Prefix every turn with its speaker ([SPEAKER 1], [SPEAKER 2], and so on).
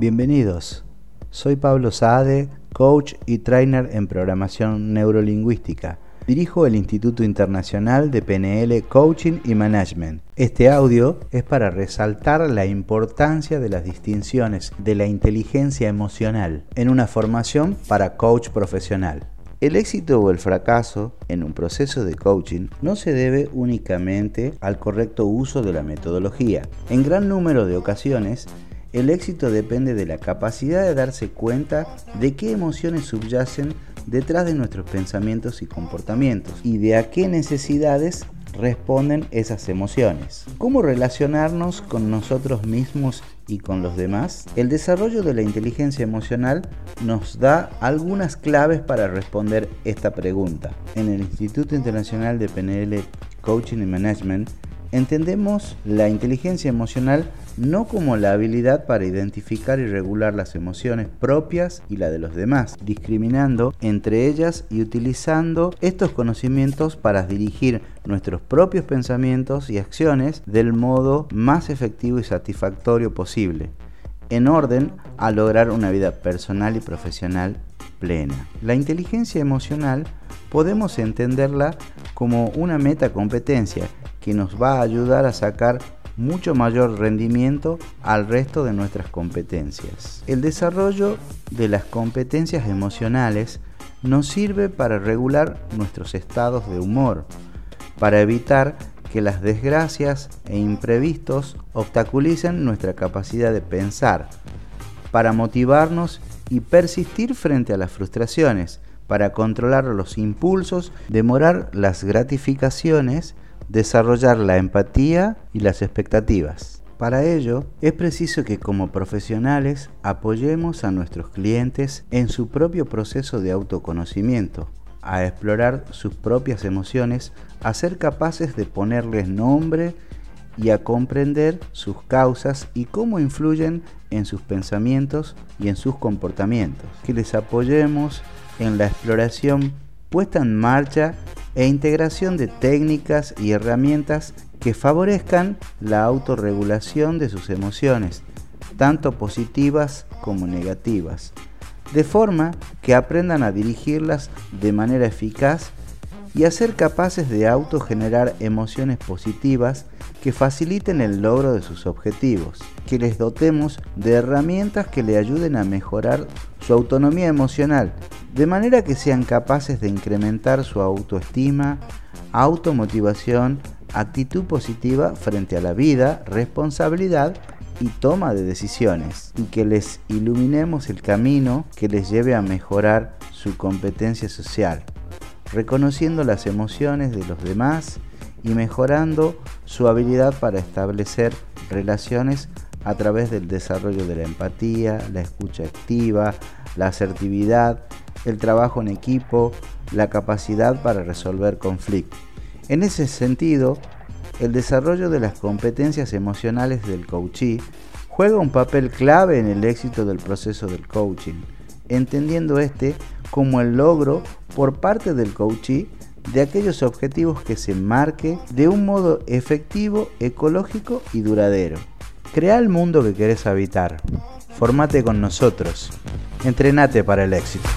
[SPEAKER 1] Bienvenidos. Soy Pablo Saade, coach y trainer en programación neurolingüística. Dirijo el Instituto Internacional de PNL Coaching y Management. Este audio es para resaltar la importancia de las distinciones de la inteligencia emocional en una formación para coach profesional. El éxito o el fracaso en un proceso de coaching no se debe únicamente al correcto uso de la metodología. En gran número de ocasiones, el éxito depende de la capacidad de darse cuenta de qué emociones subyacen detrás de nuestros pensamientos y comportamientos y de a qué necesidades responden esas emociones. ¿Cómo relacionarnos con nosotros mismos y con los demás? El desarrollo de la inteligencia emocional nos da algunas claves para responder esta pregunta. En el Instituto Internacional de PNL Coaching y Management entendemos la inteligencia emocional no como la habilidad para identificar y regular las emociones propias y la de los demás, discriminando entre ellas y utilizando estos conocimientos para dirigir nuestros propios pensamientos y acciones del modo más efectivo y satisfactorio posible, en orden a lograr una vida personal y profesional plena. La inteligencia emocional podemos entenderla como una meta competencia que nos va a ayudar a sacar mucho mayor rendimiento al resto de nuestras competencias. El desarrollo de las competencias emocionales nos sirve para regular nuestros estados de humor, para evitar que las desgracias e imprevistos obstaculicen nuestra capacidad de pensar, para motivarnos y persistir frente a las frustraciones, para controlar los impulsos, demorar las gratificaciones desarrollar la empatía y las expectativas. Para ello, es preciso que como profesionales apoyemos a nuestros clientes en su propio proceso de autoconocimiento, a explorar sus propias emociones, a ser capaces de ponerles nombre y a comprender sus causas y cómo influyen en sus pensamientos y en sus comportamientos. Que les apoyemos en la exploración puesta en marcha e integración de técnicas y herramientas que favorezcan la autorregulación de sus emociones, tanto positivas como negativas, de forma que aprendan a dirigirlas de manera eficaz y a ser capaces de autogenerar emociones positivas que faciliten el logro de sus objetivos, que les dotemos de herramientas que le ayuden a mejorar su autonomía emocional de manera que sean capaces de incrementar su autoestima, automotivación, actitud positiva frente a la vida, responsabilidad y toma de decisiones, y que les iluminemos el camino que les lleve a mejorar su competencia social, reconociendo las emociones de los demás y mejorando su habilidad para establecer relaciones a través del desarrollo de la empatía, la escucha activa, la asertividad, el trabajo en equipo, la capacidad para resolver conflictos. En ese sentido, el desarrollo de las competencias emocionales del coachee juega un papel clave en el éxito del proceso del coaching, entendiendo este como el logro por parte del coachee de aquellos objetivos que se marque de un modo efectivo, ecológico y duradero. Crea el mundo que querés habitar. Formate con nosotros. Entrenate para el éxito.